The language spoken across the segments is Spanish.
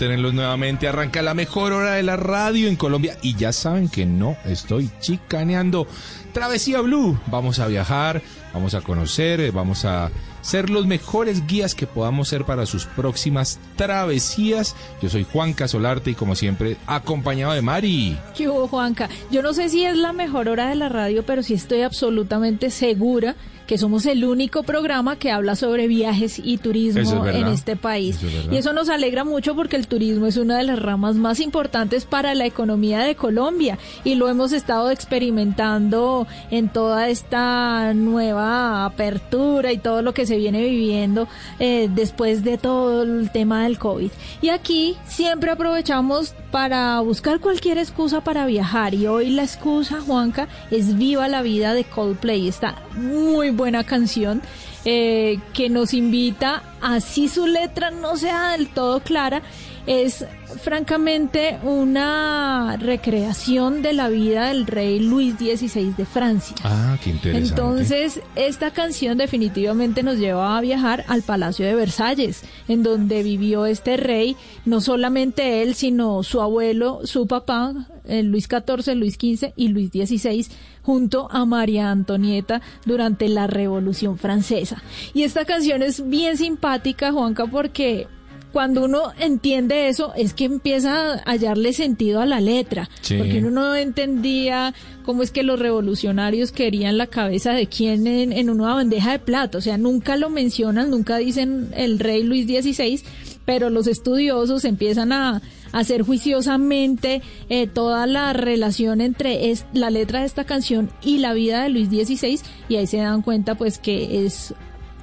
Tenerlos nuevamente. Arranca la mejor hora de la radio en Colombia y ya saben que no estoy chicaneando. Travesía Blue, vamos a viajar, vamos a conocer, eh, vamos a ser los mejores guías que podamos ser para sus próximas travesías. Yo soy Juan Casolarte y como siempre acompañado de Mari. ¿Qué hubo Juanca? Yo no sé si es la mejor hora de la radio, pero sí estoy absolutamente segura que somos el único programa que habla sobre viajes y turismo en este país. y eso nos alegra mucho porque el turismo es una de las ramas más importantes para la economía de Colombia y lo hemos estado experimentando en toda esta nueva apertura y todo lo que se viene viviendo eh, después de todo el tema del COVID. Y aquí siempre aprovechamos para buscar cualquier excusa para viajar y hoy la excusa, Juanca, es Viva la Vida de Coldplay. Está muy buena canción eh, que nos invita, así su letra no sea del todo clara, es francamente una recreación de la vida del rey Luis XVI de Francia. Ah, qué interesante. Entonces, esta canción definitivamente nos lleva a viajar al Palacio de Versalles, en donde vivió este rey, no solamente él, sino su abuelo, su papá, eh, Luis XIV, Luis XV y Luis XVI, junto a María Antonieta durante la Revolución Francesa. Y esta canción es bien simpática, Juanca, porque cuando uno entiende eso es que empieza a hallarle sentido a la letra, porque uno no entendía cómo es que los revolucionarios querían la cabeza de quién en, una bandeja de plata, o sea, nunca lo mencionan, nunca dicen el rey Luis XVI, pero los estudiosos empiezan a hacer juiciosamente eh, toda la relación entre la letra de esta canción y la vida de Luis XVI y ahí se dan cuenta pues que es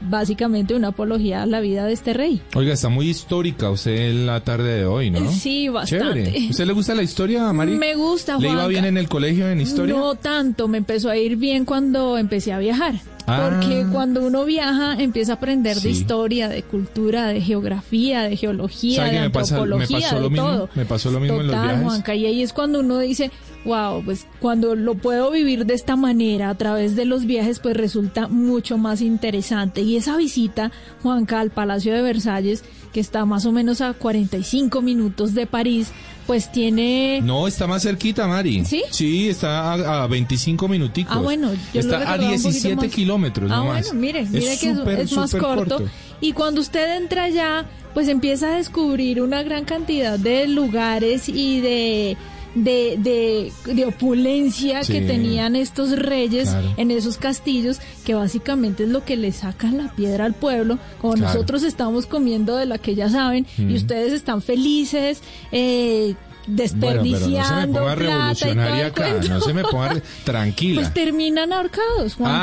básicamente una apología a la vida de este rey. Oiga, está muy histórica usted en la tarde de hoy, ¿no? Sí, bastante. ¿Usted le gusta la historia, Mari? Me gusta, ¿Le iba bien en el colegio en historia? No tanto, me empezó a ir bien cuando empecé a viajar. Porque Ah. cuando uno viaja empieza a aprender de historia, de cultura, de geografía, de geología, ¿Sabe de me me antropología, pasó de mismo? todo. Me pasó lo mismo en los viajes. Juanca, y ahí es cuando uno dice, wow, pues cuando lo puedo vivir de esta manera a través de los viajes, pues resulta mucho más interesante. Y esa visita, Juanca, al Palacio de Versalles, que está más o menos a 45 minutos de París, pues tiene... No, está más cerquita, Mari. ¿Sí? Sí, está a, a 25 minuticos. Ah, bueno, yo lo está a recordaba un poquito 17 más. kilómetros Ah, nomás. bueno, mire, mire que es, súper, es más súper corto. Y cuando usted entra allá, pues empieza a descubrir una gran cantidad de lugares y de de, de, de opulencia Sí, que tenían estos reyes claro. en esos castillos, que básicamente es lo que le sacan la piedra al pueblo, como Claro. nosotros estamos comiendo de la que ya saben, Mm. y ustedes están felices, eh, Bueno, pero no se me desperdiciando ponga plata revolucionaria acá. No se me ponga tranquila. Pues terminan ahorcados, Juanca.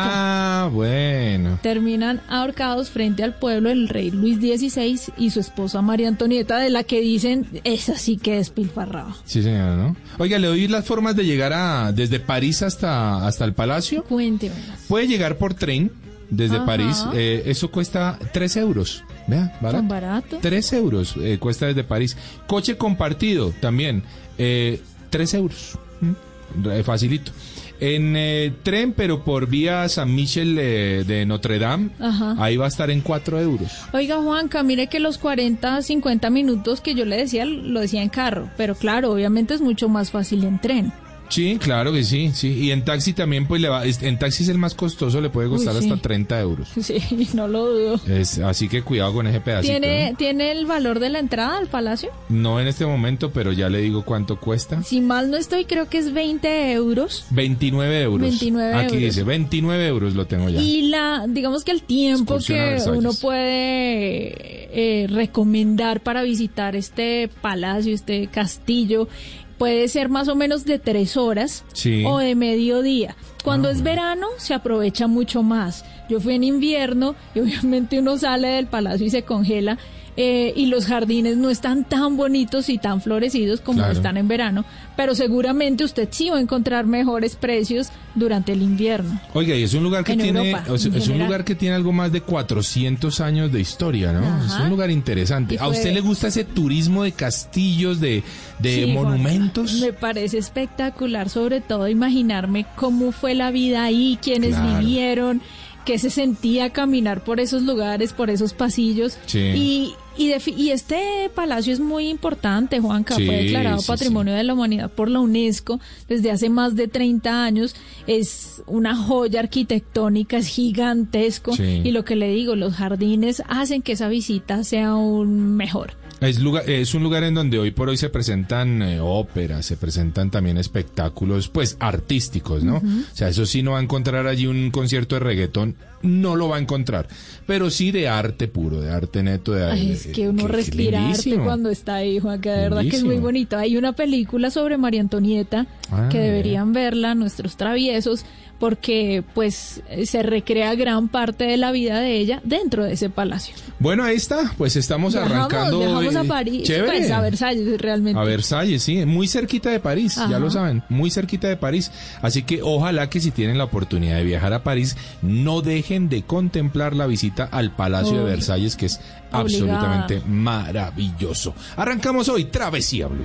ah, bueno. Terminan ahorcados frente al pueblo el rey Luis XVI y su esposa María Antonieta, de la que dicen, esa sí que despilfarraba. Sí, señora, ¿no? Oiga, le doy las formas de llegar a desde París hasta, hasta el Palacio. Cuénteme. Puede llegar por tren desde Ajá. París. eh, eso cuesta 3 euros. Vea, barato. Tan barato. 3 euros eh, cuesta desde París. Coche compartido también. Eh, 3 euros. Mm, facilito. En eh, tren, pero por vía San Michel eh, de Notre Dame, Ajá. ahí va a estar en 4 euros. Oiga, Juanca, mire que los 40, 50 minutos que yo le decía, lo decía en carro, pero claro, obviamente es mucho más fácil en tren. Sí, claro que sí, sí. Y en taxi también, pues le va, en taxi es el más costoso, le puede costar Uy, sí. hasta 30 euros. Sí, no lo dudo. Es, así que cuidado con ese pedacito. ¿Tiene, ¿no? ¿Tiene el valor de la entrada al palacio? No en este momento, pero ya le digo cuánto cuesta. Si mal no estoy, creo que es 20 euros. 29 euros. 29 Aquí euros. dice, 29 euros lo tengo ya. Y la, digamos que el tiempo Excursión que uno puede eh, recomendar para visitar este palacio, este castillo, puede ser más o menos de tres horas Sí. o de mediodía. Cuando Ah, es verano se aprovecha mucho más. Yo fui en invierno y obviamente uno sale del palacio y se congela. Eh, y los jardines no están tan bonitos y tan florecidos como Claro. están en verano, pero seguramente usted sí va a encontrar mejores precios durante el invierno. Oiga, y es un lugar que En tiene, Europa, o sea, en es un lugar que tiene algo más de 400 años de historia, ¿no? Ajá. Es un lugar interesante. ¿A usted le gusta ese turismo de castillos, de, de Sí, monumentos? Me parece espectacular, sobre todo imaginarme cómo fue la vida ahí, quiénes Claro. vivieron, qué se sentía caminar por esos lugares, por esos pasillos. Sí. Y, y, y este palacio es muy importante, Juanca, Sí, fue declarado sí, Patrimonio de la Humanidad por la UNESCO desde hace más de 30 años. Es una joya arquitectónica, es gigantesco. Y lo que le digo, los jardines hacen que esa visita sea aún mejor. Es, lugar, es un lugar en donde hoy por hoy se presentan eh, óperas, se presentan también espectáculos, pues artísticos, ¿no? O sea, eso sí no va a encontrar allí un concierto de reggaetón, no lo va a encontrar, pero sí de arte puro, de arte neto, de Ay, de- es que uno respira arte cuando está ahí, Juan, que de verdad que es muy bonito. Hay una película sobre María Antonieta Ah, que bien. deberían verla nuestros traviesos porque pues se recrea gran parte de la vida de ella dentro de ese palacio. Bueno, ahí está, pues estamos Viajamos, arrancando. viajamos a eh, París, Chévere. pues a Versalles realmente. A Versalles, sí, muy cerquita de París, ya lo saben, muy cerquita de París. Así que ojalá que si tienen la oportunidad de viajar a París, no dejen de contemplar la visita al Palacio de. Versalles, que es Obligada. absolutamente maravilloso. Arrancamos hoy, Travesía Blue.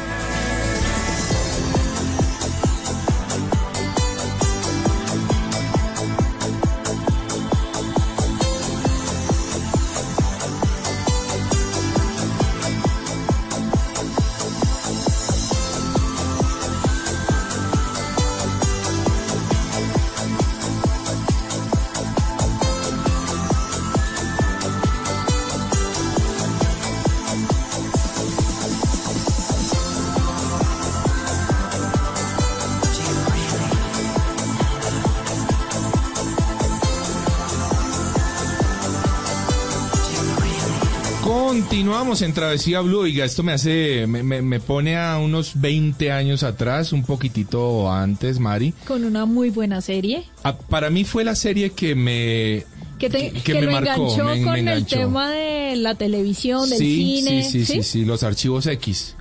Continuamos en Travesía Blue. Oiga, esto me hace, me, me, me pone a unos 20 años atrás, un poquitito antes, Mari. Con una muy buena serie. Ah, para mí fue la serie que me Que, te, que- que me lo marcó, enganchó me- con el enganchó. tema de la televisión, del sí, cine. sí, sí, sí, sí, los archivos X.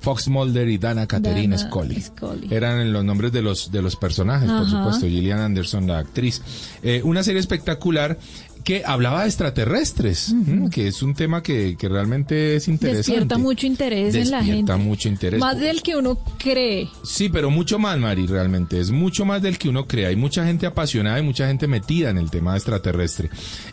Fox Mulder y Dana Catherine Dana Scully. Scully. Eran los nombres de los, de los personajes, por Ajá. supuesto. Gillian Anderson, la actriz. Eh, una serie espectacular que hablaba de extraterrestres, que es un tema que, que realmente es interesante. Despierta mucho interés en la gente. Despierta mucho interés. Más del que uno cree. Sí, pero mucho más, Mari, realmente. Es mucho más del que uno cree. Hay mucha gente apasionada y mucha gente metida en el tema extraterrestre.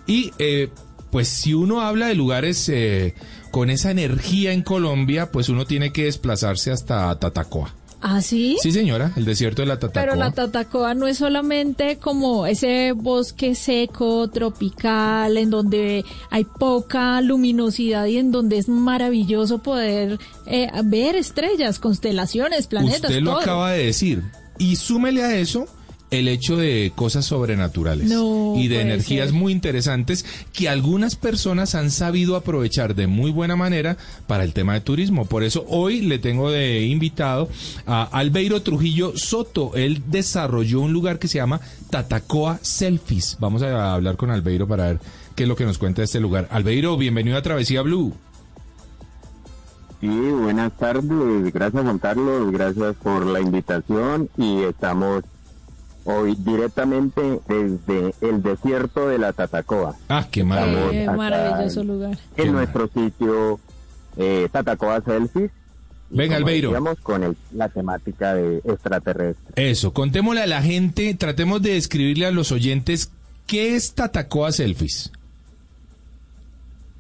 Y, eh, pues, si uno habla de lugares eh, con esa energía en Colombia, pues uno tiene que desplazarse hasta Tatacoa. ¿Ah, sí? Sí, señora, el desierto de la Tatacoa. Pero la Tatacoa no es solamente como ese bosque seco, tropical, en donde hay poca luminosidad y en donde es maravilloso poder eh, ver estrellas, constelaciones, planetas, Usted lo todo. acaba de decir. Y súmele a eso el hecho de cosas sobrenaturales No y de energías ser. muy interesantes que algunas personas han sabido aprovechar de muy buena manera para el tema de turismo. Por eso hoy le tengo de invitado a Albeiro Trujillo Soto. Él desarrolló un lugar que se llama Tatacoa Selfies. Vamos a hablar con Albeiro para ver qué es lo que nos cuenta de este lugar. Albeiro, bienvenido a Travesía Blue. Sí, buenas tardes. Gracias Juan Carlos, gracias por la invitación y estamos hoy directamente desde el desierto de la Tatacoa, Ah, qué maravilloso lugar. En nuestro sitio eh, Tatacoa Selfies. Venga, Albeiro. decíamos, con el- la temática de extraterrestre. Eso, contémosle a la gente, tratemos de describirle a los oyentes qué es Tatacoa Selfies.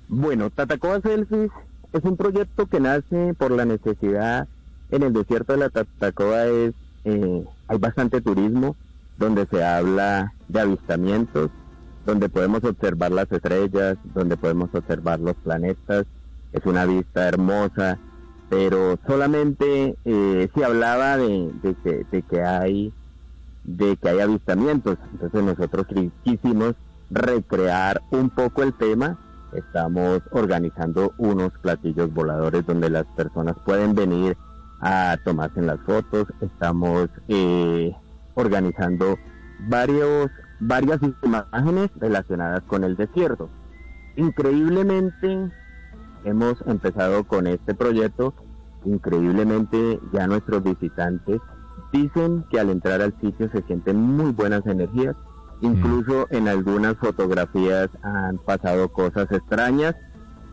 Bueno, Tatacoa Selfies es un proyecto que nace por la necesidad en el desierto de la Tatacoa es eh, hay bastante turismo donde se habla de avistamientos, donde podemos observar las estrellas, donde podemos observar los planetas, es una vista hermosa, pero solamente eh, se hablaba de, que, de que hay de que hay avistamientos, entonces nosotros qui- quisimos recrear un poco el tema. Estamos organizando unos platillos voladores donde las personas pueden venir a tomarse las fotos. Estamos eh, organizando varios, varias imágenes relacionadas con el desierto. Increíblemente hemos empezado con este proyecto. Increíblemente ya nuestros visitantes dicen que al entrar al sitio se sienten muy buenas energías. Incluso en algunas fotografías han pasado cosas extrañas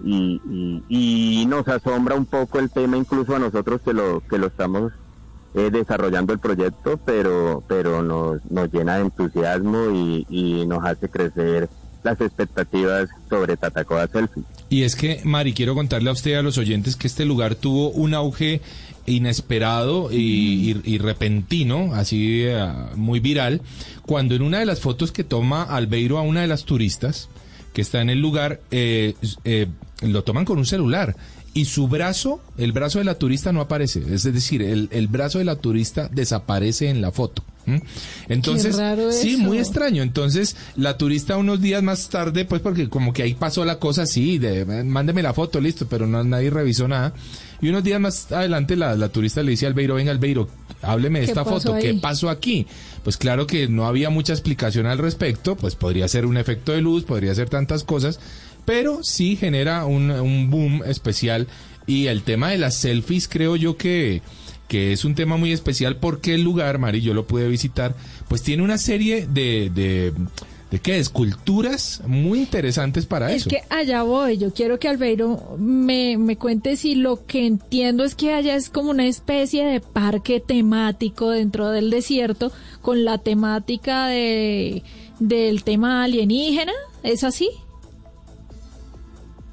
y, y- y nos asombra un poco el tema, incluso a nosotros que lo que lo estamos eh, desarrollando el proyecto, pero pero nos, nos llena de entusiasmo y, y nos hace crecer las expectativas sobre Tatacoa Selfie. Y es que, Mari, quiero contarle a usted a los oyentes que este lugar tuvo un auge inesperado y, repentino, así eh, muy viral, cuando en una de las fotos que toma Albeiro a una de las turistas que está en el lugar, eh, eh, lo toman con un celular. Y su brazo, el brazo de la turista no aparece. Es decir, el, el brazo de la turista desaparece en la foto. Entonces, sí, eso. muy extraño. Entonces, la turista unos días más tarde, pues porque como que ahí pasó la cosa así, de mándeme la foto, listo, pero no, nadie revisó nada. Y unos días más adelante la, la turista le dice a Albeiro, venga Albeiro, hábleme de ¿Qué esta foto, ¿qué pasó aquí? Pues claro que no había mucha explicación al respecto, pues podría ser un efecto de luz, podría ser tantas cosas, pero sí genera un, un boom especial. Y el tema de las selfies creo yo que que es un tema muy especial porque el lugar, Mari, yo lo pude visitar, pues tiene una serie de, de, de qué, esculturas muy interesantes para Es eso. que allá voy, yo quiero que Albeiro me, me cuente si lo que entiendo es que allá es como una especie de parque temático dentro del desierto con la temática de del tema alienígena, ¿es así?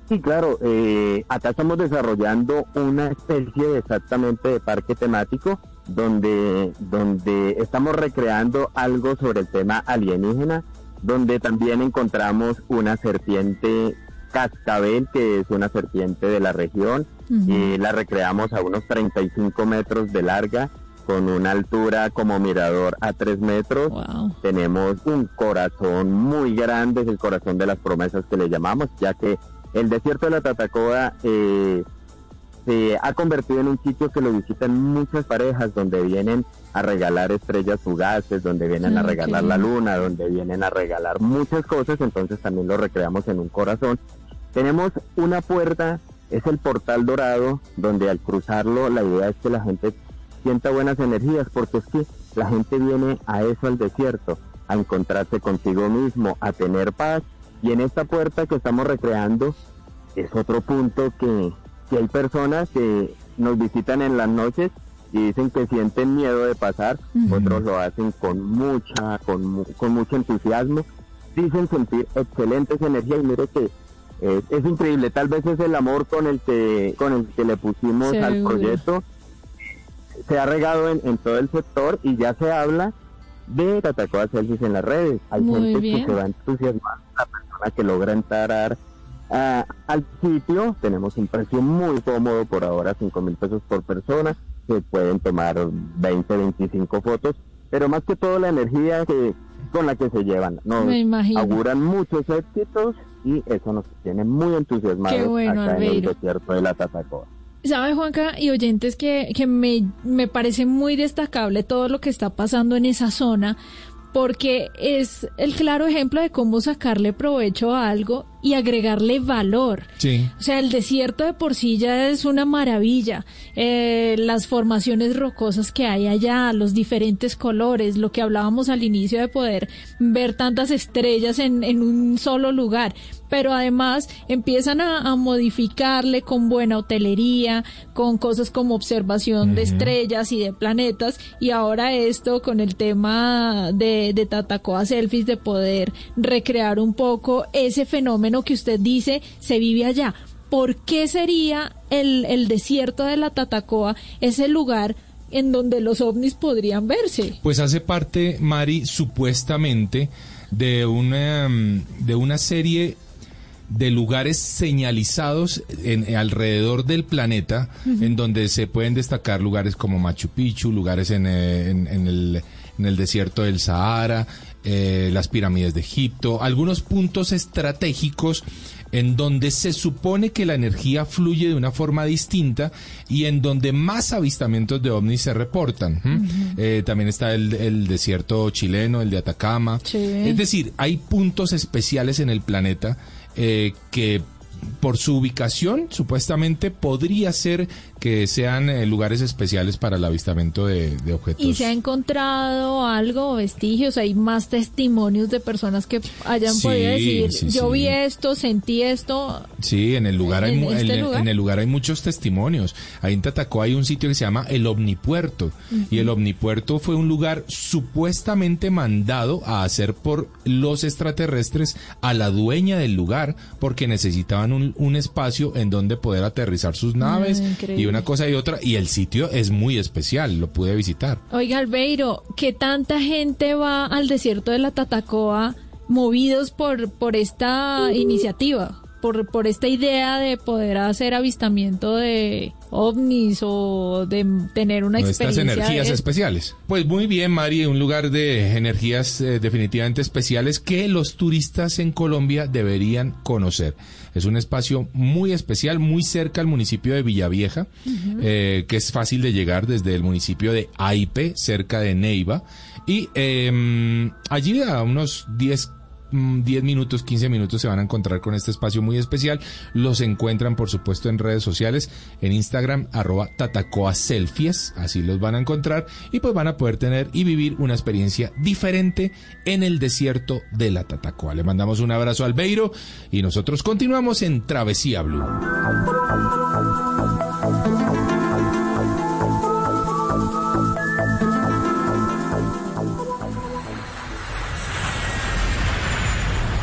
Sí, claro. eh, acá estamos desarrollando una especie exactamente de parque temático donde, donde estamos recreando algo sobre el tema alienígena, donde también encontramos una serpiente cascabel, que es una serpiente de la región, y la recreamos a unos 35 metros de larga, con una altura como mirador a 3 metros. Wow. Tenemos un corazón muy grande, es el corazón de las promesas que le llamamos, ya que El desierto de la Tatacoa eh, se ha convertido en un sitio que lo visitan muchas parejas, donde vienen a regalar estrellas fugaces, donde vienen a qué regalar la luna, donde vienen a regalar muchas cosas, entonces también lo recreamos en un corazón. Tenemos una puerta, es el portal dorado, donde al cruzarlo la idea es que la gente sienta buenas energías, porque es que la gente viene a eso al desierto, a encontrarse consigo mismo, a tener paz, y en esta puerta que estamos recreando es otro punto que, que hay personas que nos visitan en las noches y dicen que sienten miedo de pasar, Ujú. otros lo hacen con mucha, con, con mucho entusiasmo, dicen sentir excelentes energías. Y mire que es increíble, tal vez es el amor con el que, con el que le pusimos al proyecto, se ha regado en, en todo el sector y ya se habla de Tatacoa Selfies en las redes. Hay Muy gente bien. que se va entusiasmando, la persona que logra entrar a- al sitio. Tenemos un precio muy cómodo por ahora, 5 mil pesos por persona. Se pueden tomar 20, 25 fotos, pero más que todo la energía que con la que se llevan. Nos Me imagino. auguran muchos éxitos y eso nos tiene muy entusiasmados bueno, acá en el desierto de la Tatacoa. ¿Sabe, Juanca y oyentes, que, que me, me parece muy destacable todo lo que está pasando en esa zona? Porque es el claro ejemplo de cómo sacarle provecho a algo y agregarle valor. Sí. O sea, el desierto de por sí ya es una maravilla. Eh, las formaciones rocosas que hay allá, los diferentes colores, lo que hablábamos al inicio de poder ver tantas estrellas en, en un solo lugar. Pero además empiezan a, a modificarle con buena hotelería, con cosas como observación de estrellas y de planetas. Y ahora esto con el tema de, de Tatacoa Selfies, de poder recrear un poco ese fenómeno que usted dice se vive allá. ¿Por qué sería el, el desierto de la Tatacoa ese lugar en donde los ovnis podrían verse? Pues hace parte, Mari, supuestamente de una, mm, de una serie de lugares señalizados en, alrededor del planeta, en donde se pueden destacar lugares como Machu Picchu, lugares en, eh, en- en el, en el desierto del Sahara, eh, las pirámides de Egipto, algunos puntos estratégicos en donde se supone que la energía fluye de una forma distinta y en donde más avistamientos de ovnis se reportan. Eh, también está el, el desierto chileno, el de Atacama. Sí. Es decir, hay puntos especiales en el planeta eh, que por su ubicación supuestamente podría ser que sean eh, lugares especiales para el avistamiento de, de objetos. ¿Y se ha encontrado algo, vestigios? ¿Hay más testimonios de personas que hayan Sí, podido decir, sí, yo sí. vi esto, sentí esto? Sí, en el lugar hay ¿En mu- este en, el- lugar? en el lugar hay muchos testimonios. Ahí en Tatacoa hay un sitio que se llama el Omnipuerto y el Omnipuerto fue un lugar supuestamente mandado a hacer por los extraterrestres a la dueña del lugar porque necesitaban un, un espacio en donde poder aterrizar sus naves y una cosa y otra y el sitio es muy especial, lo pude visitar. Oiga, Albeiro, ¿qué tanta gente va al desierto de la Tatacoa movidos por, por esta iniciativa? Por, por esta idea de poder hacer avistamiento de ovnis o de tener una experiencia. energías de- especiales. Pues muy bien, Mari, un lugar de energías eh, definitivamente especiales que los turistas en Colombia deberían conocer. Es un espacio muy especial, muy cerca al municipio de Villavieja, eh, que es fácil de llegar desde el municipio de Aipe, cerca de Neiva. Y eh, allí a unos 10 mm, 10 minutos, 15 minutos se van a encontrar con este espacio muy especial. Los encuentran, por supuesto, en redes sociales, en Instagram, arroba tatacoa selfies, así los van a encontrar y pues van a poder tener y vivir una experiencia diferente en el desierto de la Tatacoa. Le mandamos un abrazo al Beiro y nosotros continuamos en Travesía Blue.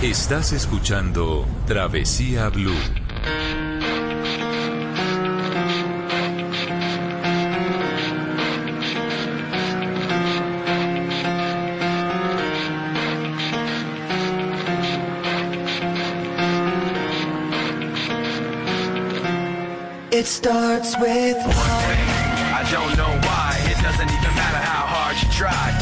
Estás escuchando Travesía Blue. It starts with I don't know why. It doesn't even matter how hard you try.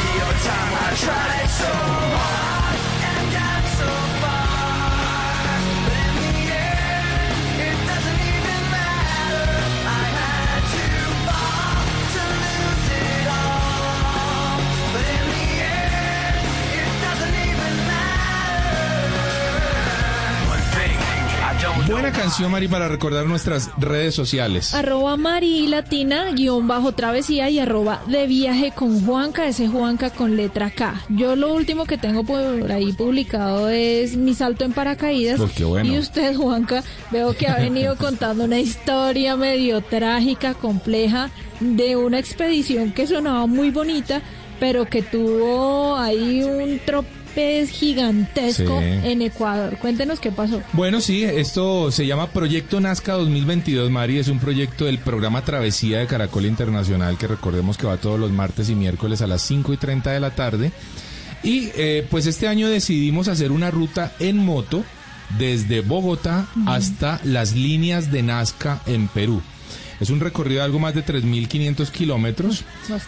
time I tried so hard Buena canción, Mari, para recordar nuestras redes sociales. Arroba Mari Latina, guion bajo travesía y arroba de viaje con Juanca, ese Juanca con letra K. Yo lo último que tengo por ahí publicado es mi salto en paracaídas. Pues qué bueno. Y usted, Juanca, veo que ha venido contando una historia medio trágica, compleja, de una expedición que sonaba muy bonita, pero que tuvo ahí un tropez gigantesco Sí. en Ecuador. Cuéntenos qué pasó. Bueno, sí, esto se llama Proyecto Nazca 2022, Mari. Es un proyecto del programa Travesía de Caracol Internacional, que recordemos que va todos los martes y miércoles a las 5 y 30 de la tarde. Y eh, pues este año decidimos hacer una ruta en moto desde Bogotá hasta las líneas de Nazca en Perú. Es un recorrido de algo más de 3.500 kilómetros,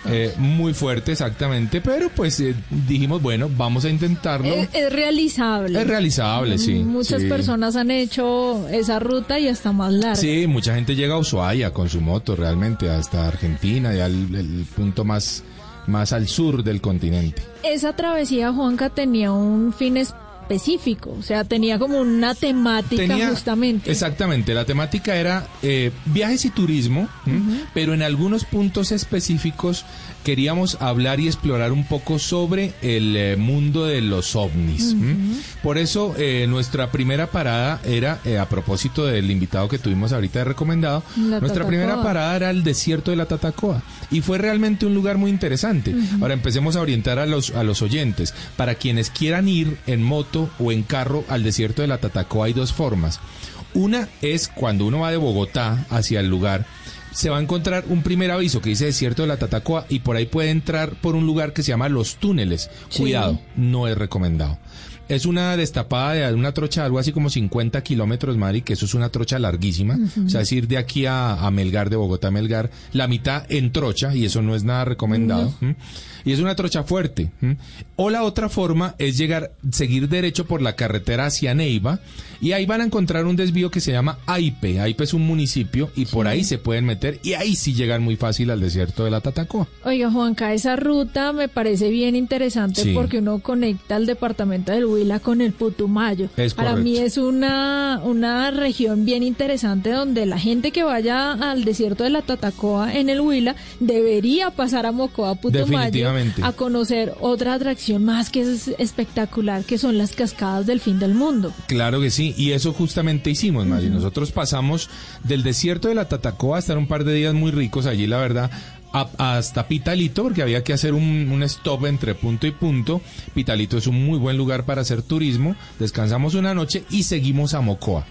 eh, muy fuerte exactamente, pero pues eh, dijimos, bueno, vamos a intentarlo. Es, es realizable. es realizable, sí. Muchas sí. personas han hecho esa ruta y hasta más larga. Sí, mucha gente llega a Ushuaia con su moto realmente, hasta Argentina, ya el, el punto más, más al sur del continente. Esa travesía, Juanca, tenía un fin específico, o sea, tenía como una temática justamente. Exactamente, la temática era eh, viajes y turismo, pero en algunos puntos específicos queríamos hablar y explorar un poco sobre el eh, mundo de los ovnis. Por eso eh, nuestra primera parada era, eh, a propósito del invitado que tuvimos ahorita de recomendado, La nuestra primera parada era el desierto de la Tatacoa y fue realmente un lugar muy interesante. Ahora empecemos a orientar a los, a los oyentes. Para quienes quieran ir en moto o en carro al desierto de la Tatacoa hay dos formas. Una es cuando uno va de Bogotá hacia el lugar, se va a encontrar un primer aviso que dice desierto de la Tatacoa y por ahí puede entrar por un lugar que se llama Los Túneles. Sí. Cuidado, no es recomendado. Es una destapada de una trocha de algo así como 50 kilómetros, Mari, que eso es una trocha larguísima. O sea, es ir de aquí a, a Melgar, de Bogotá a Melgar, la mitad en trocha, y eso no es nada recomendado. ¿m? Y es una trocha fuerte. O la otra forma es llegar, seguir derecho por la carretera hacia Neiva, y ahí van a encontrar un desvío que se llama Aipe. Aipe es un municipio, y por ahí se pueden meter, y ahí sí llegan muy fácil al desierto de la Tatacoa. Oiga, Juanca, esa ruta me parece bien interesante Sí. porque uno conecta el departamento del Huila con el Putumayo. Es Para mí es una, una región bien interesante donde la gente que vaya al desierto de la Tatacoa en el Huila debería pasar a Mocoa, Putumayo, A conocer otra atracción más que es espectacular, que son las cascadas del fin del mundo. Claro que sí, y eso justamente hicimos, Mari. Nosotros pasamos del desierto de la Tatacoa a estar un par de días muy ricos allí, la verdad, a- hasta Pitalito, porque había que hacer un, un stop entre punto y punto. Pitalito es un muy buen lugar para hacer turismo. Descansamos una noche y seguimos a Mocoa.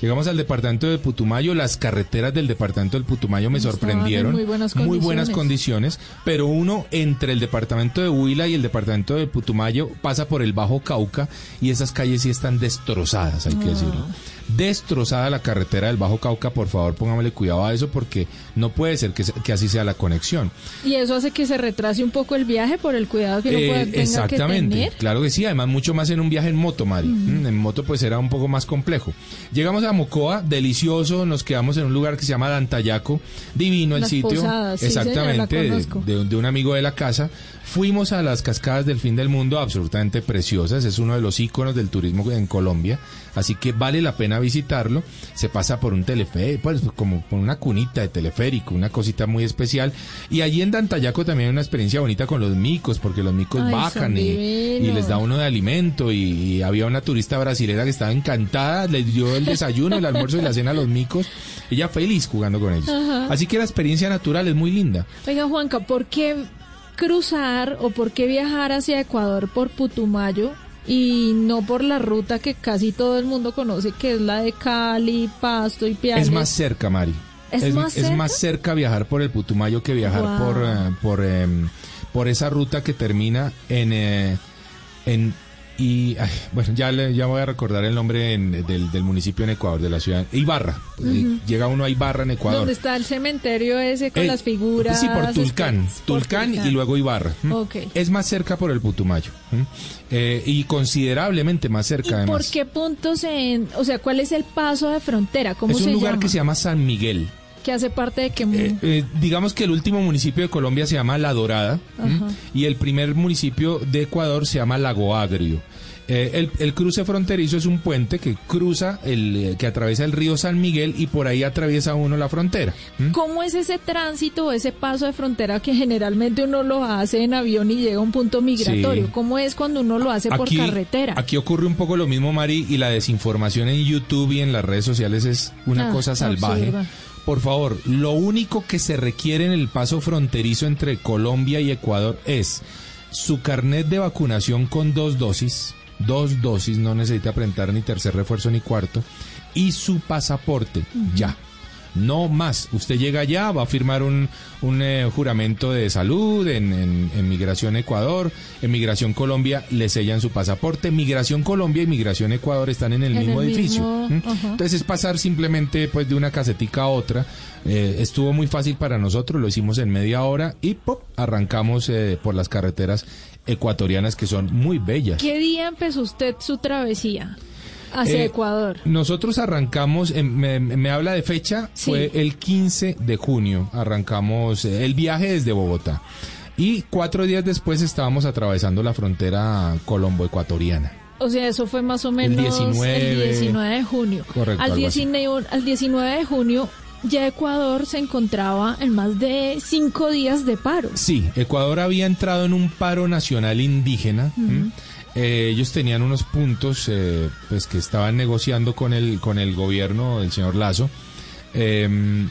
Llegamos al departamento de Putumayo. Las carreteras del departamento del Putumayo me Estaban sorprendieron. muy buenas Muy buenas condiciones. condiciones, pero uno entre el departamento de Huila y el departamento de Putumayo pasa por el Bajo Cauca y esas calles sí están destrozadas, hay que decirlo. Destrozada la carretera del Bajo Cauca, por favor póngamele cuidado a eso porque no puede ser que, así sea la conexión. Y eso hace que se retrase un poco el viaje por el cuidado que Eh, pueda, tenga que exactamente, tener. claro que sí, además mucho más en un viaje en moto, Mari. Mm, En moto pues era un poco más complejo. Llegamos a Mocoa, delicioso, nos quedamos en un lugar que se llama Dantayaco, divino el Las sitio, posadas, sí, exactamente, de- de un amigo de la casa. Fuimos a las cascadas del fin del mundo, absolutamente preciosas, es uno de los íconos del turismo en Colombia, así que vale la pena visitarlo. Se pasa por un teleférico, pues como por una cunita de teleférico, una cosita muy especial. Y allí en Dantayaco también hay una experiencia bonita con los micos, porque los micos Ay, bajan y, les da uno de alimento. Y, y había una turista brasilera que estaba encantada, les dio el desayuno, el almuerzo y la cena a los micos. Ella feliz jugando con ellos. Así que la experiencia natural es muy linda. Oiga, Juanca, ¿por qué cruzar o por qué viajar hacia Ecuador por Putumayo y no por la ruta que casi todo el mundo conoce, que es la de Cali, Pasto y Piales. Es más cerca, Mari. ¿Es más cerca? más cerca viajar por el Putumayo que viajar Wow. por, eh, por, em, por esa ruta que termina en... eh, en y ay, bueno, ya, le- ya voy a recordar el nombre en- del, del municipio en Ecuador, de la ciudad. Ibarra. Eh, Llega uno a Ibarra en Ecuador. Donde está el cementerio ese con Eh, las figuras. Sí, por Tulcán. por Tulcán y luego Ibarra. ¿m? Ok. Es más cerca por el Putumayo. Eh, y considerablemente más cerca ¿Y además. por qué puntos en, o sea, cuál es el paso de frontera? ¿Cómo es un se lugar llama? que se llama San Miguel. Que hace parte de que Eh, eh, digamos que el último municipio de Colombia se llama La Dorada y el primer municipio de Ecuador se llama Lago Agrio. Eh, el, el cruce fronterizo es un puente que cruza, el, eh, que atraviesa el río San Miguel y por ahí atraviesa uno la frontera. ¿Cómo es ese tránsito o ese paso de frontera que generalmente uno lo hace en avión y llega a un punto migratorio? Sí. ¿Cómo es cuando uno lo hace por carretera? Aquí ocurre un poco lo mismo, Mari, y la desinformación en YouTube y en las redes sociales es una Ah, cosa salvaje. absurda. Por favor, lo único que se requiere en el paso fronterizo entre Colombia y Ecuador es su carnet de vacunación con dos dosis, dos dosis, no necesita presentar ni tercer refuerzo ni cuarto, y su pasaporte, ya. No más. Usted llega allá, va a firmar un, un eh, juramento de salud en, en- en Migración Ecuador, en Migración Colombia le sellan su pasaporte. Migración Colombia y Migración Ecuador están en el En mismo el edificio. Entonces es pasar simplemente pues de una casetica a otra. Eh, estuvo muy fácil para nosotros, lo hicimos en media hora y ¡pop! arrancamos eh, por las carreteras ecuatorianas que son muy bellas. ¿Qué día empezó usted su travesía hacia Eh, Ecuador? Nosotros arrancamos, em, me, me habla de fecha, Sí. fue el 15 de junio, arrancamos eh, el viaje desde Bogotá. Y cuatro días después estábamos atravesando la frontera colombo-ecuatoriana. O sea, eso fue más o menos 19, el 19 de junio. Correcto, Al algo así. 19, al 19 de junio ya Ecuador se encontraba en más de cinco días de paro. Sí, Ecuador había entrado en un paro nacional indígena. Eh, ellos tenían unos puntos eh, pues que estaban negociando con el, con el gobierno del señor Lazo. Em,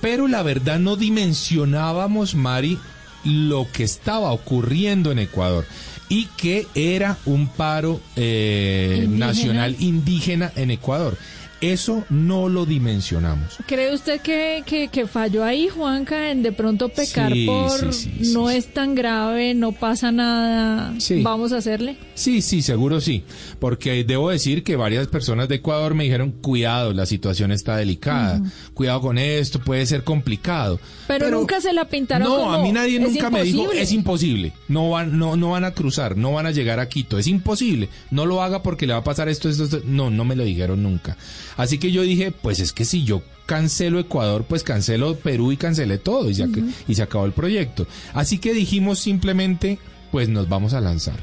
pero la verdad no dimensionábamos, Mari, lo que estaba ocurriendo en Ecuador y que era un paro eh, Indígena. nacional indígena en Ecuador. Eso no lo dimensionamos. ¿Cree usted que, que, que falló ahí, Juanca, en de pronto pecar Sí, por sí, sí, no es tan grave, no pasa nada, vamos a hacerle? Sí, sí, seguro sí, porque debo decir que varias personas de Ecuador me dijeron, cuidado, la situación está delicada, cuidado con esto, puede ser complicado. Pero nunca se la pintaron No, como, a mí nadie "Es nunca me dijo, imposible". es imposible, no van, no, no van a cruzar, no van a llegar a Quito, es imposible, no lo haga porque le va a pasar esto, esto, esto. No, no me lo dijeron nunca. Así que yo dije, pues es que si yo cancelo Ecuador, pues cancelo Perú y cancelé todo y se, ac- y se acabó el proyecto. Así que dijimos simplemente, pues nos vamos a lanzar.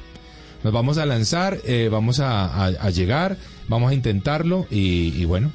Nos vamos a lanzar, eh, vamos a, a- a llegar, vamos a intentarlo y, y bueno,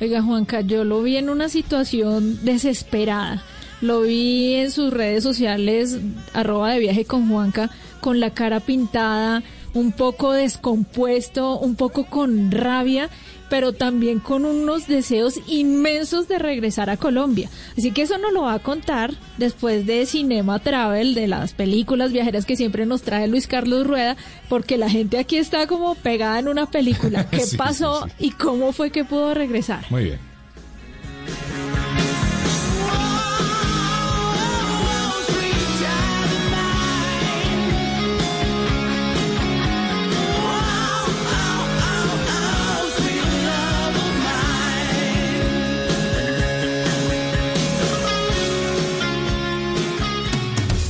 Oiga, Juanca, yo lo vi en una situación desesperada. Lo vi en sus redes sociales, arroba de viaje con Juanca, con la cara pintada, un poco descompuesto, un poco con rabia, pero también con unos deseos inmensos de regresar a Colombia. Así que eso nos lo va a contar después de Cinema Travel, de las películas viajeras que siempre nos trae Luis Carlos Rueda, porque la gente aquí está como pegada en una película. ¿Qué Sí, sí, pasó sí. y cómo fue que pudo regresar? muy bien.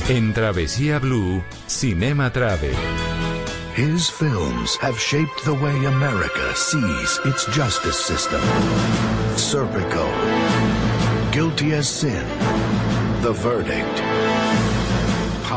En Travesía Blue, Cinema Travel. His films have shaped the way America sees its justice system. Serpico. Guilty as sin. The verdict.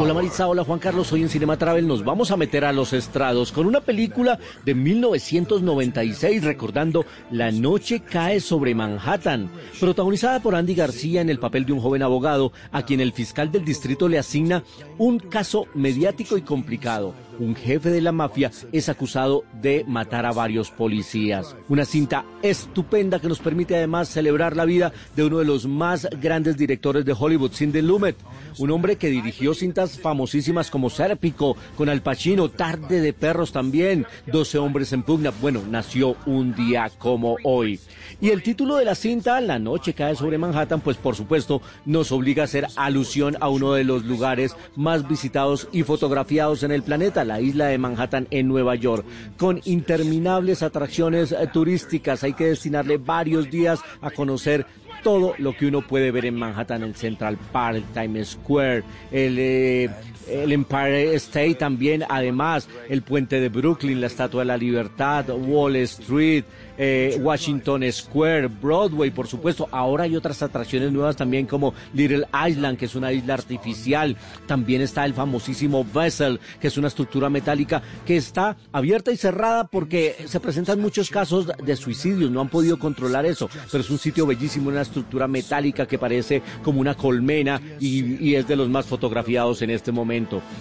Hola Maritza, hola Juan Carlos, hoy en Cinema Travel nos vamos a meter a los estrados con una película de 1996 recordando La noche cae sobre Manhattan, protagonizada por Andy García en el papel de un joven abogado a quien el fiscal del distrito le asigna un caso mediático y complicado. Un jefe de la mafia, es acusado de matar a varios policías. Una cinta estupenda que nos permite además celebrar la vida de uno de los más grandes directores de Hollywood, Cindy Lumet, un hombre que dirigió cintas famosísimas como Serpico, con Al Pacino, Tarde de Perros también, 12 hombres en pugna. Bueno, nació un día como hoy. Y el título de la cinta, La noche cae sobre Manhattan, pues por supuesto nos obliga a hacer alusión a uno de los lugares más visitados y fotografiados en el planeta, la isla de Manhattan en Nueva York, con interminables atracciones eh, turísticas. Hay que destinarle varios días a conocer todo lo que uno puede ver en Manhattan, el Central Park, el Times Square, el, eh, el Empire State también, además el puente de Brooklyn, la Estatua de la Libertad, Wall Street, eh, Washington Square, Broadway, por supuesto. Ahora hay otras atracciones nuevas también como Little Island, que es una isla artificial. También está el famosísimo Vessel, que es una estructura metálica que está abierta y cerrada porque se presentan muchos casos de suicidios. No han podido controlar eso, pero es un sitio bellísimo, una estructura metálica que parece como una colmena y, y es de los más fotografiados en este momento.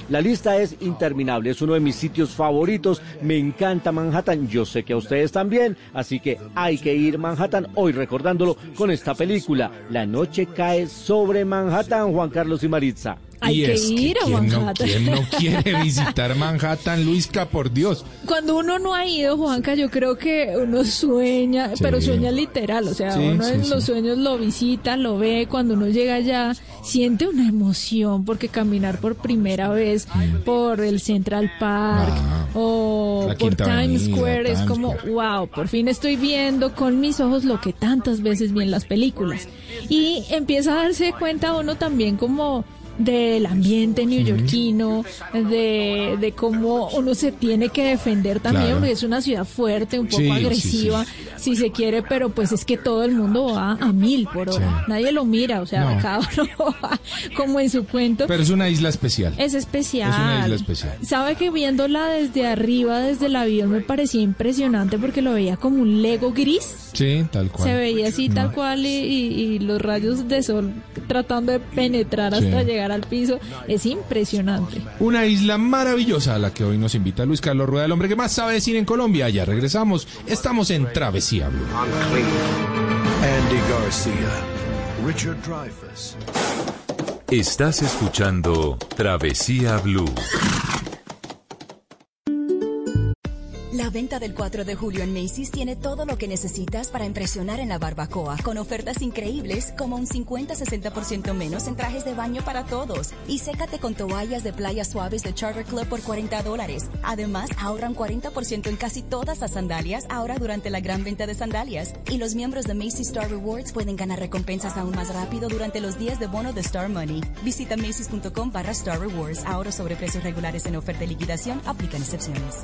La lista es interminable, es uno de mis sitios favoritos. Me encanta Manhattan, yo sé que a ustedes también. Así que hay que ir a Manhattan hoy recordándolo con esta película. La noche cae sobre Manhattan, Juan Carlos y Maritza. Hay y que es ir a ¿quién no, Manhattan. quién no quiere visitar Manhattan, Luisca, por Dios? Cuando uno no ha ido, Juanca, yo creo que uno sueña, Sí. pero sueña literal, o sea, Sí, uno sí, en los sueños lo visita, lo ve, cuando uno llega allá, siente una emoción, porque caminar por primera vez por el Central Park Ah, o por Times Square es como, Square. wow, por fin estoy viendo con mis ojos lo que tantas veces vi en las películas. Y empieza a darse cuenta uno también como del ambiente neoyorquino, de, de cómo uno se tiene que defender también, Claro. porque es una ciudad fuerte, un poco Sí, sí, agresiva, si se quiere, pero pues es que todo el mundo va a mil por hora. Nadie lo mira, o sea, No. cada uno va como en su cuento. Pero es una isla especial. Es especial. Es una isla especial. Sabe que viéndola desde arriba, desde el avión, me parecía impresionante porque lo veía como un Lego gris. Sí, tal cual. Se veía así tal cual y, y- y los rayos de sol tratando de penetrar hasta Sí. Llegar al piso. Es impresionante. Una isla maravillosa a la que hoy nos invita Luis Carlos Rueda, el hombre que más sabe de cine en Colombia. Ya regresamos. Estamos en Travesía Blue. Andy Garcia, Richard Dreyfuss. Estás escuchando Travesía Blue. La venta del 4 de julio en Macy's tiene todo lo que necesitas para impresionar en la barbacoa, con ofertas increíbles como un 50-60% menos en trajes de baño para todos. Y sécate con toallas de playa suaves de Charter Club por 40 dólares. Además, ahorran 40% en casi todas las sandalias ahora durante la gran venta de sandalias. Y los miembros de Macy's Star Rewards pueden ganar recompensas aún más rápido durante los días de bono de Star Money. Visita macy's.com barra Star Rewards. Ahora sobre precios regulares en oferta y liquidación. Aplican excepciones.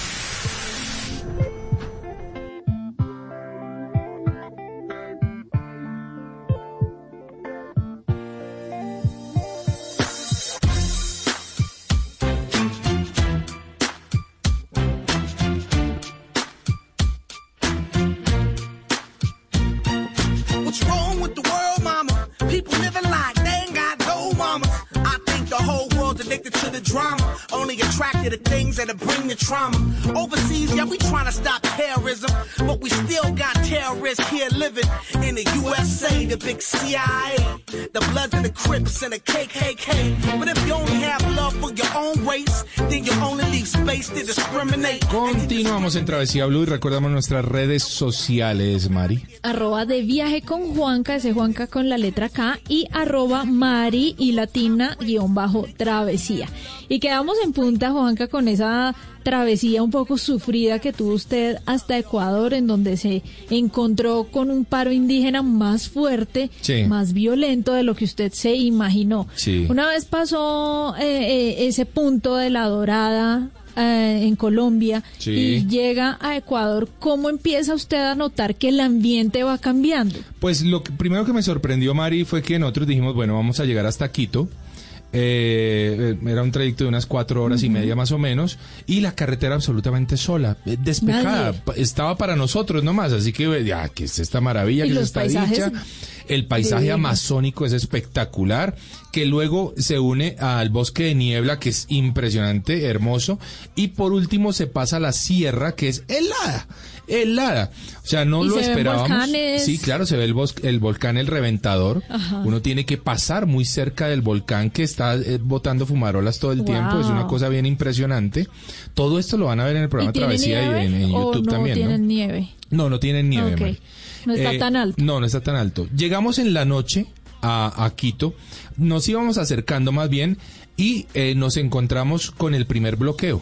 That'll bring the trauma. Overseas, yeah, we trying to stop terrorism. But we still got terrorists here living in the USA, the big CIA. The Bloods and the Crips and the KKK. But if you only have love for your own race, then you only leave space to discriminate. Continuamos en Travesía Blue y recordamos nuestras redes sociales, Mari. Arroba de viaje con Juanca, ese Juanca con la letra K, y arroba Mari y Latina guion bajo travesía. Y quedamos en punta, Juanca, con esa travesía un poco sufrida que tuvo usted hasta Ecuador, en donde se encontró con un paro indígena más fuerte, Sí. más violento de lo que usted se imaginó. Sí. Una vez pasó eh, eh, ese punto de la dorada eh, en Colombia Sí. y llega a Ecuador, ¿cómo empieza usted a notar que el ambiente va cambiando? Pues lo que, primero que me sorprendió, Mari, fue que nosotros dijimos, bueno, vamos a llegar hasta Quito. Eh, era un trayecto de unas cuatro horas y media más o menos y la carretera absolutamente sola, eh, despejada, Nadie. Estaba para nosotros nomás, así que ya, que es esta maravilla, que es esta paisajes dicha. El paisaje amazónico es espectacular, que luego se une al bosque de niebla, que es impresionante, hermoso, y por último se pasa a la sierra, que es helada, helada. O sea, no lo se esperábamos. Sí, claro, se ve el, bosque, el volcán El Reventador. Ajá. Uno tiene que pasar muy cerca del volcán que está eh, botando fumarolas todo el tiempo. Es una cosa bien impresionante. Todo esto lo van a ver en el ¿Y programa Travesía nieve y en, en o YouTube no también. ¿no? tienen nieve? No, no tienen nieve. No está Eh, tan alto. No, no está tan alto. Llegamos en la noche a, a Quito, nos íbamos acercando más bien y eh, nos encontramos con el primer bloqueo.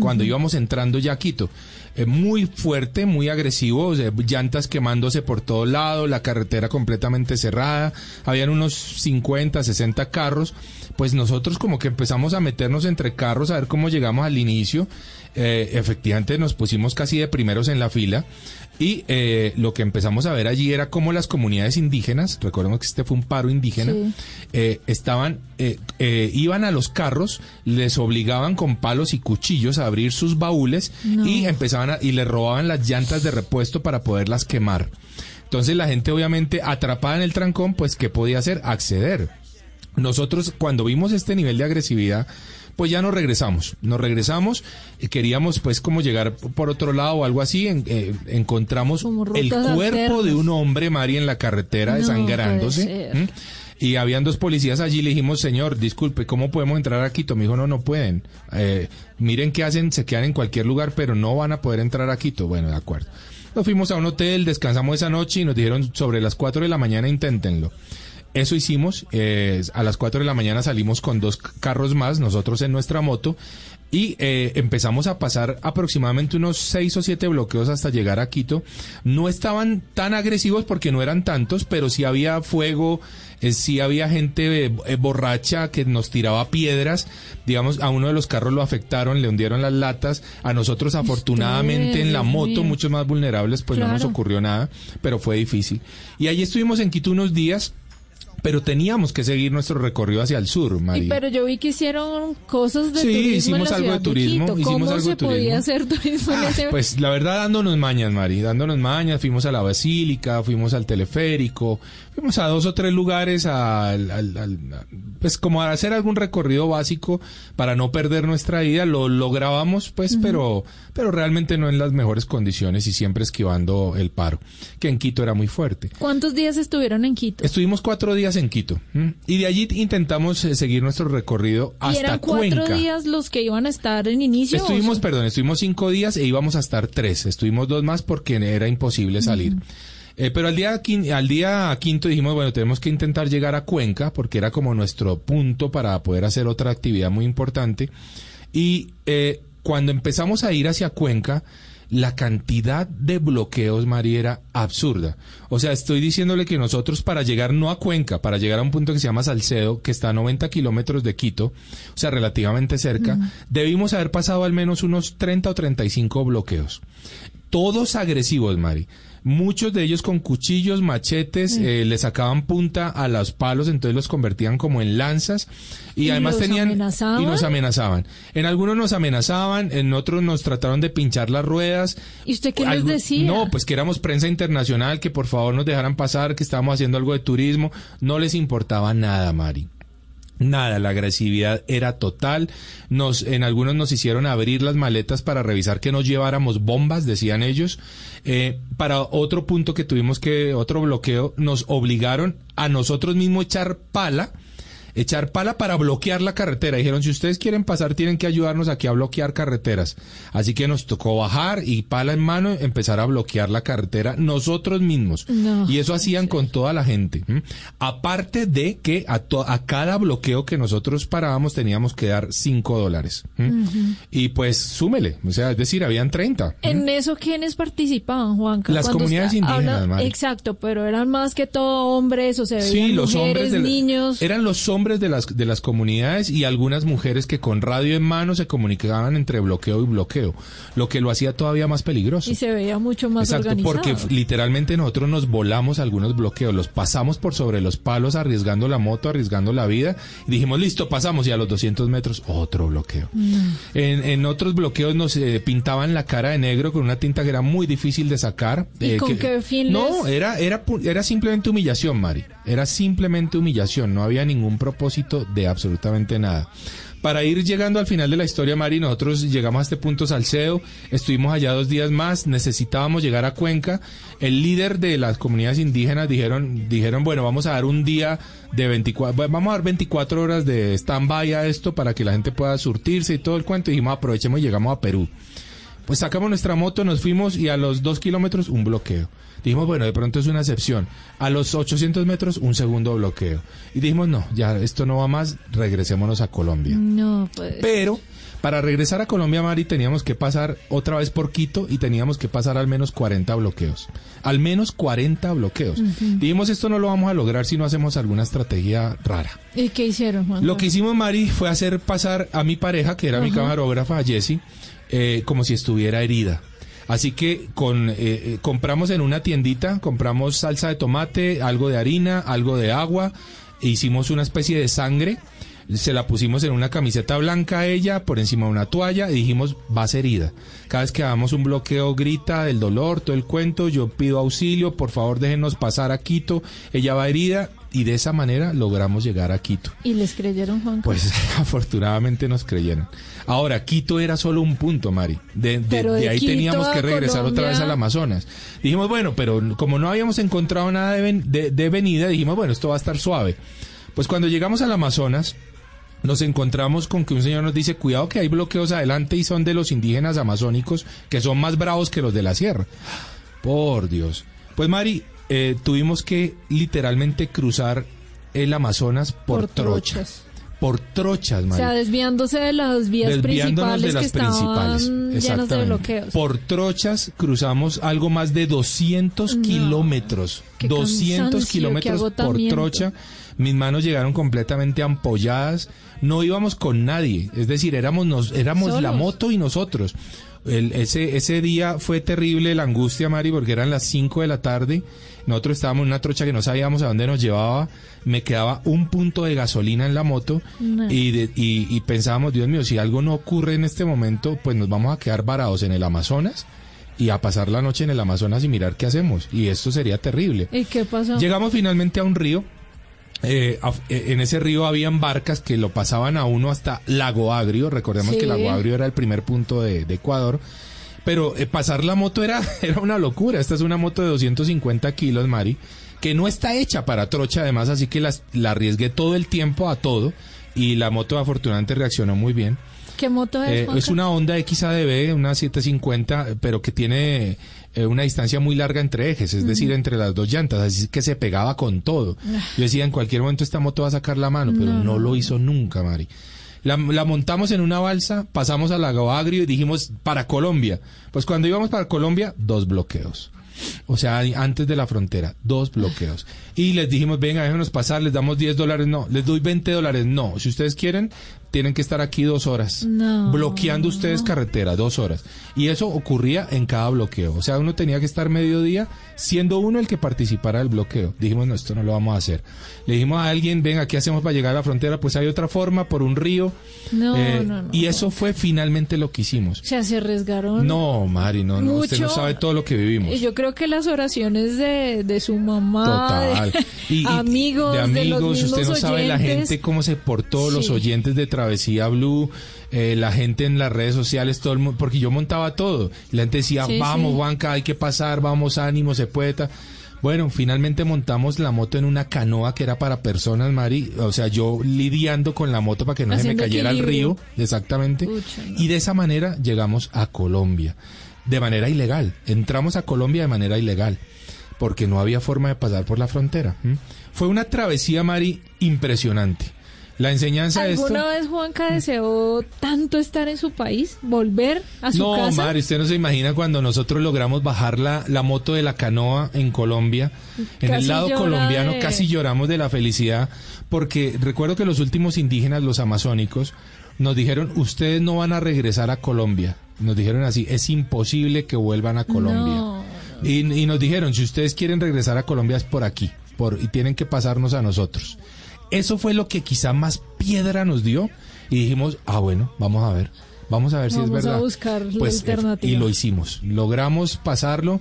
Cuando íbamos entrando ya a Quito. Eh, muy fuerte, muy agresivo, o sea, llantas quemándose por todo lado, la carretera completamente cerrada, habían unos 50, 60 carros, pues nosotros como que empezamos a meternos entre carros a ver cómo llegamos al inicio, Eh, efectivamente nos pusimos casi de primeros en la fila y eh, lo que empezamos a ver allí era cómo las comunidades indígenas, recordemos que este fue un paro indígena, Sí. eh, estaban, eh, eh, iban a los carros, les obligaban con palos y cuchillos a abrir sus baúles No. y empezaban a- y les robaban las llantas de repuesto para poderlas quemar. Entonces la gente obviamente atrapada en el trancón, pues ¿qué podía hacer? Acceder. Nosotros cuando vimos este nivel de agresividad, pues ya nos regresamos, nos regresamos, eh, queríamos pues como llegar por otro lado o algo así, en- eh, encontramos el cuerpo de un hombre, Mari, en la carretera No desangrándose. Y habían dos policías allí, le dijimos, señor, disculpe, ¿cómo podemos entrar a Quito? Me dijo, no, no pueden. Eh, miren qué hacen, se quedan en cualquier lugar, pero no van a poder entrar a Quito. Bueno, de acuerdo. Nos fuimos a un hotel, descansamos esa noche y nos dijeron sobre las 4 de la mañana inténtenlo. Eso hicimos, eh, a las 4 de la mañana salimos con dos carros más, nosotros en nuestra moto, y eh, empezamos a pasar aproximadamente unos 6 o 7 bloqueos hasta llegar a Quito. No estaban tan agresivos porque no eran tantos, pero sí había fuego, eh, sí había gente eh, borracha que nos tiraba piedras. Digamos, a uno de los carros lo afectaron, le hundieron las latas. A nosotros, afortunadamente, en la moto, muchos más vulnerables, pues no nos ocurrió nada, pero fue difícil. Y allí estuvimos en Quito unos días. Pero teníamos que seguir nuestro recorrido hacia el sur, Y, María. pero yo vi que hicieron cosas de Sí, turismo en hicimos la algo de turismo, Quito. hicimos ¿Cómo algo se de turismo. podía hacer turismo en Ah, ese pues la verdad dándonos mañas, Mari, dándonos mañas, fuimos a la basílica, fuimos al teleférico, fuimos a dos o tres lugares al, al- al- a- pues como a hacer algún recorrido básico para no perder nuestra ida, lo, lo grabamos pues, pero, pero realmente no en las mejores condiciones y siempre esquivando el paro, que en Quito era muy fuerte. ¿Cuántos días estuvieron en Quito? Estuvimos cuatro días en Quito ¿m? y de allí intentamos eh, seguir nuestro recorrido ¿Y hasta eran cuatro Cuenca. días los que iban a estar en inicio? Estuvimos, o- perdón, estuvimos cinco días e íbamos a estar tres. Estuvimos dos más porque era imposible salir. Eh, pero al día, al día quinto dijimos, bueno, tenemos que intentar llegar a Cuenca porque era como nuestro punto para poder hacer otra actividad muy importante. Y eh, cuando empezamos a ir hacia Cuenca, la cantidad de bloqueos, María, era absurda. O sea, estoy diciéndole que nosotros para llegar no a Cuenca, para llegar a un punto que se llama Salcedo, que está a 90 kilómetros de Quito, o sea, relativamente cerca, debimos haber pasado al menos unos 30 o 35 bloqueos. Todos agresivos, Mari. Muchos de ellos con cuchillos, machetes, eh, le sacaban punta a los palos, entonces los convertían como en lanzas y, ¿Y además tenían amenazaban? y nos amenazaban. En algunos nos amenazaban, en otros nos trataron de pinchar las ruedas. ¿Y usted qué les decía? No, pues que éramos prensa internacional, que por favor nos dejaran pasar, que estábamos haciendo algo de turismo. No les importaba nada, Mari. Nada, la agresividad era total. Nos, en algunos nos hicieron abrir las maletas para revisar que no lleváramos bombas, decían ellos. Eh, para otro punto que tuvimos que, otro bloqueo, nos obligaron a nosotros mismos echar pala, echar pala para bloquear la carretera. Dijeron, si ustedes quieren pasar, tienen que ayudarnos aquí a bloquear carreteras. Así que nos tocó bajar y pala en mano, empezar a bloquear la carretera nosotros mismos. No, y eso hacían con toda la gente. Aparte de que a, cada bloqueo que nosotros parábamos teníamos que dar 5 dólares. Y pues súmele, o sea, es decir, habían 30. ¿m? ¿En eso quiénes participaban, Juanca? Las comunidades usted indígenas, Mari. Exacto, pero eran más que todo hombres o se veían Sí, los mujeres, hombres niños. eran los hombres hombres de las, de las comunidades y algunas mujeres que con radio en mano se comunicaban entre bloqueo y bloqueo, lo que lo hacía todavía más peligroso. Y se veía mucho más Exacto, organizado. porque literalmente nosotros nos volamos algunos bloqueos, los pasamos por sobre los palos arriesgando la moto, arriesgando la vida y dijimos, listo, pasamos y a los 200 metros otro bloqueo. En, en otros bloqueos nos eh, pintaban la cara de negro con una tinta que era muy difícil de sacar. ¿Y eh, con que- qué fin No, les- era, era, era simplemente humillación, Mari. Era simplemente humillación, no había ningún propósito de absolutamente nada. Para ir llegando al final de la historia, Mari, nosotros llegamos a este punto Salcedo, estuvimos allá dos días más, necesitábamos llegar a Cuenca. El líder de las comunidades indígenas dijeron, dijeron, bueno, vamos a dar un día de 24, bueno, vamos a dar 24 horas de stand-by a esto para que la gente pueda surtirse y todo el cuento. Y dijimos, aprovechemos y llegamos a Perú. Pues sacamos nuestra moto, nos fuimos y a los dos kilómetros un bloqueo. Dijimos, bueno, de pronto es una excepción. A los 800 metros un segundo bloqueo. Y dijimos, no, ya esto no va más, regresémonos a Colombia. No, pues. Pero para regresar a Colombia, Mari, teníamos que pasar otra vez por Quito y teníamos que pasar al menos 40 bloqueos. Al menos 40 bloqueos. Dijimos, esto no lo vamos a lograr si no hacemos alguna estrategia rara. ¿Y qué hicieron, Juan? Lo que hicimos, Mari, fue hacer pasar a mi pareja, que era mi camarógrafa, a Jessie, eh, como si estuviera herida. Así que con, eh, eh, compramos en una tiendita, compramos salsa de tomate, algo de harina, algo de agua, e hicimos una especie de sangre, se la pusimos en una camiseta blanca a ella, por encima de una toalla, y dijimos, va a ser herida. Cada vez que hagamos un bloqueo, grita del dolor, todo el cuento, yo pido auxilio, por favor déjenos pasar a Quito, ella va herida, y de esa manera logramos llegar a Quito. ¿Y les creyeron, Juan? Pues afortunadamente nos creyeron. Ahora, Quito era solo un punto, Mari. De, de- Pero de de ahí Quito teníamos que regresar otra vez al Amazonas. Dijimos, bueno, pero como no habíamos encontrado nada de- de venida, dijimos, bueno, esto va a estar suave. Pues cuando llegamos al Amazonas, nos encontramos con que un señor nos dice, cuidado que hay bloqueos adelante y son de los indígenas amazónicos que son más bravos que los de la sierra. Por Dios. Pues Mari, eh, tuvimos que literalmente cruzar el Amazonas por, Por trocha. trochas. Por trochas, O Mari. sea, desviándose de las vías Desviándonos principales de las que estaban principales. llenas de Exactamente. bloqueos. Por trochas cruzamos algo más de 200 No. kilómetros. Qué 200 cansancio, qué kilómetros por trocha. Mis manos llegaron completamente ampolladas. No íbamos con nadie. Es decir, éramos, nos, éramos la moto y nosotros. El- ese, ese día fue terrible la angustia, Mari, porque eran las 5 de la tarde. Nosotros estábamos en una trocha que no sabíamos a dónde nos llevaba. Me quedaba un punto de gasolina en la moto No. y, de- y, y pensábamos, Dios mío, si algo no ocurre en este momento, pues nos vamos a quedar varados en el Amazonas y a pasar la noche en el Amazonas y mirar qué hacemos. Y esto sería terrible. ¿Y qué pasó? Llegamos finalmente a un río. eh, eh, en ese río habían barcas que lo pasaban a uno hasta Lago Agrio. Recordemos Sí. que Lago Agrio era el primer punto de, de Ecuador. Pero eh, pasar la moto era, era una locura. Esta es una moto de 250 kilos, Mari, que no está hecha para trocha además, así que las- la arriesgué todo el tiempo a todo. Y la moto afortunadamente reaccionó muy bien. ¿Qué moto es, Eh, es una Honda XADB, una 750, pero que tiene eh, una distancia muy larga entre ejes, es decir, entre las dos llantas, así que se pegaba con todo. Yo decía, en cualquier momento esta moto va a sacar la mano, pero no, lo hizo nunca, Mari. La, montamos en una balsa, pasamos al lago Agrio y dijimos, para Colombia. Pues cuando íbamos para Colombia, dos bloqueos. O sea, antes de la frontera, dos bloqueos. Y les dijimos, venga, déjenos pasar, les damos 10 dólares, no, les doy 20 dólares, no. Si ustedes quieren, tienen que estar aquí dos horas. No. Bloqueando ustedes carretera, dos horas. Y eso ocurría en cada bloqueo. O sea, uno tenía que estar mediodía siendo uno el que participara del bloqueo. Dijimos, no, esto no lo vamos a hacer. Le dijimos a alguien, venga, ¿qué hacemos para llegar a la frontera? Pues hay otra forma, por un río. No, Eh, no, no. Y eso fue finalmente lo que hicimos. O sea, se arriesgaron. No, Mari, no, no. Usted no sabe todo lo que vivimos. Y Yo creo que las oraciones de, de su mamá, Total. de Y- y- amigos, de de los amigos, usted no sabe la gente cómo se portó, los oyentes de Travesía Blue, eh, la gente en las redes sociales, todo el mundo, porque yo montaba todo. La gente decía, Sí, vamos, sí. Juanca, hay que pasar, vamos, ánimo, se puede. ta". Bueno, finalmente montamos la moto en una canoa que era para personas, Mari. O sea, yo lidiando con la moto para que no se me cayera al río. Exactamente. No. Y de esa manera llegamos a Colombia. De manera ilegal. Entramos a Colombia de manera ilegal. Porque no había forma de pasar por la frontera. Fue una travesía, Mari, impresionante. La enseñanza de esto... ¿Alguna vez Juanca deseó tanto estar en su país? ¿Volver a su no, casa? Mari, usted no se imagina cuando nosotros logramos bajar la, la moto de la canoa en Colombia. En el lado colombiano de- casi lloramos de la felicidad porque recuerdo que los últimos indígenas, los amazónicos, nos dijeron, ustedes no van a regresar a Colombia. Nos dijeron así, es imposible que vuelvan a Colombia. No. Y, y nos dijeron, si ustedes quieren regresar a Colombia es por aquí, por, y tienen que pasarnos a nosotros. Eso fue lo que quizá más piedra nos dio y dijimos, ah, bueno, vamos a ver, vamos a ver si es Vamos a verdad. buscar Pues, y lo hicimos, logramos pasarlo.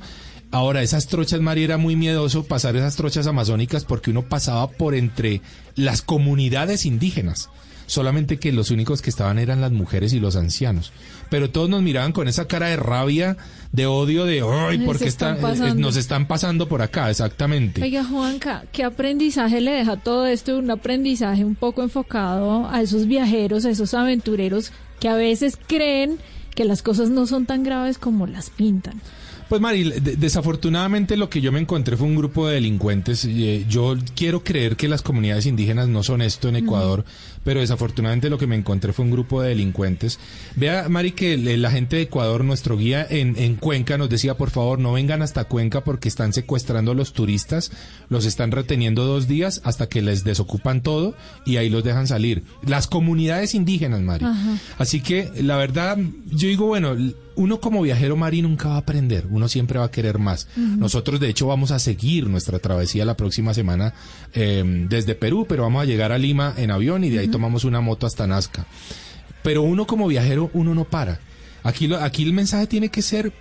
Ahora, esas trochas, Mari, era muy miedoso pasar esas trochas amazónicas porque uno pasaba por entre las comunidades indígenas. Solamente que los únicos que estaban eran las mujeres y los ancianos. Pero todos nos miraban con esa cara de rabia, de odio, de ¡ay! Porque están está- eh, pasando". nos están pasando por acá, exactamente. Oiga, Juanca, ¿qué aprendizaje le deja todo esto? Un aprendizaje un poco enfocado a esos viajeros, a esos aventureros que a veces creen que las cosas no son tan graves como las pintan. Pues Mari, de- desafortunadamente lo que yo me encontré fue un grupo de delincuentes. Eh, yo quiero creer que las comunidades indígenas no son esto en Ecuador, pero desafortunadamente lo que me encontré fue un grupo de delincuentes. Vea, Mari, que la gente de Ecuador, nuestro guía en, en Cuenca, nos decía, por favor, no vengan hasta Cuenca porque están secuestrando a los turistas, los están reteniendo dos días hasta que les desocupan todo y ahí los dejan salir. Las comunidades indígenas, Mari. Ajá. Así que la verdad, yo digo, bueno, uno como viajero Mari nunca va a aprender, uno siempre va a querer más. Nosotros de hecho vamos a seguir nuestra travesía la próxima semana eh, desde Perú, pero vamos a llegar a Lima en avión y de ahí tomamos una moto hasta Nazca. Pero uno como viajero, uno no para. Aquí, lo- aquí el mensaje tiene que ser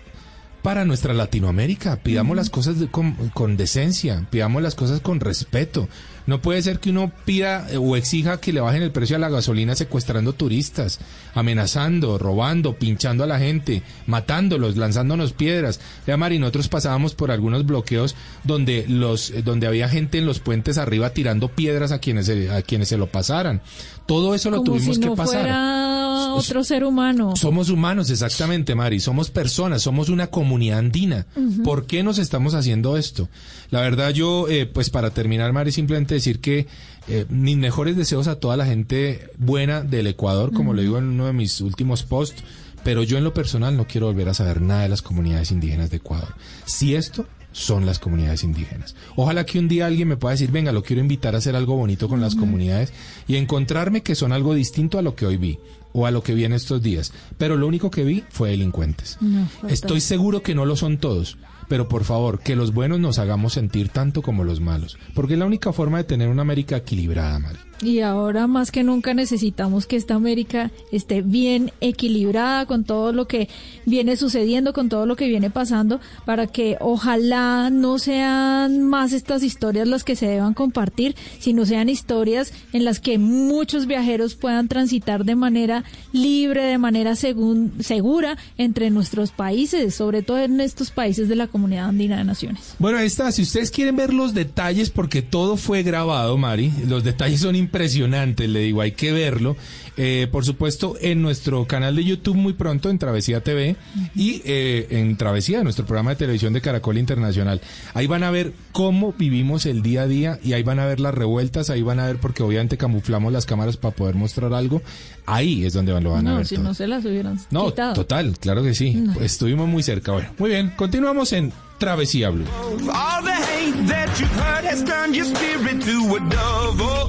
para nuestra Latinoamérica. Pidamos las cosas de- con, con decencia, pidamos las cosas con respeto. No puede ser que uno pida eh, o exija que le bajen el precio a la gasolina secuestrando turistas, amenazando, robando, pinchando a la gente, matándolos, lanzándonos piedras. Vea, Mari, nosotros pasábamos por algunos bloqueos donde los eh, donde había gente en los puentes arriba tirando piedras a quienes a quienes se lo pasaran. Todo eso lo como tuvimos si no que pasar. fuera otro ser humano. Somos humanos, exactamente, Mari. Somos personas, somos una comunidad andina. ¿Por qué nos estamos haciendo esto? La verdad, yo, eh, pues para terminar, Mari, simplemente decir que eh, mis mejores deseos a toda la gente buena del Ecuador, como lo digo en uno de mis últimos posts, pero yo en lo personal no quiero volver a saber nada de las comunidades indígenas de Ecuador. Si esto son las comunidades indígenas. Ojalá que un día alguien me pueda decir, venga, lo quiero invitar a hacer algo bonito con las comunidades y encontrarme que son algo distinto a lo que hoy vi o a lo que vi en estos días. Pero lo único que vi fue delincuentes. No. Estoy seguro que no lo son todos. Pero por favor, que los buenos nos hagamos sentir tanto como los malos. Porque es la única forma de tener una América equilibrada, Mari. Y ahora más que nunca necesitamos que esta América esté bien equilibrada con todo lo que viene sucediendo, con todo lo que viene pasando, para que ojalá no sean más estas historias las que se deban compartir, sino sean historias en las que muchos viajeros puedan transitar de manera libre, de manera segun- segura entre nuestros países, sobre todo en estos países de la Comunidad Andina de Naciones. Bueno, ahí está. Si ustedes quieren ver los detalles, porque todo fue grabado, Mari, los detalles son impresionantes, le digo, hay que verlo. Eh, por supuesto, en nuestro canal de YouTube muy pronto, en Travesía TV, y eh, en Travesía, nuestro programa de televisión de Caracol Internacional. Ahí van a ver cómo vivimos el día a día, y ahí van a ver las revueltas, ahí van a ver, porque obviamente camuflamos las cámaras para poder mostrar algo. Ahí es donde lo van a No, ver. si todo. no se las hubieran No, quitado. total, claro que sí. No. Pues estuvimos muy cerca. Bueno, muy bien, continuamos en Travesía Blue. All the hate that you've heard has turned your spirit to a dove. Oh,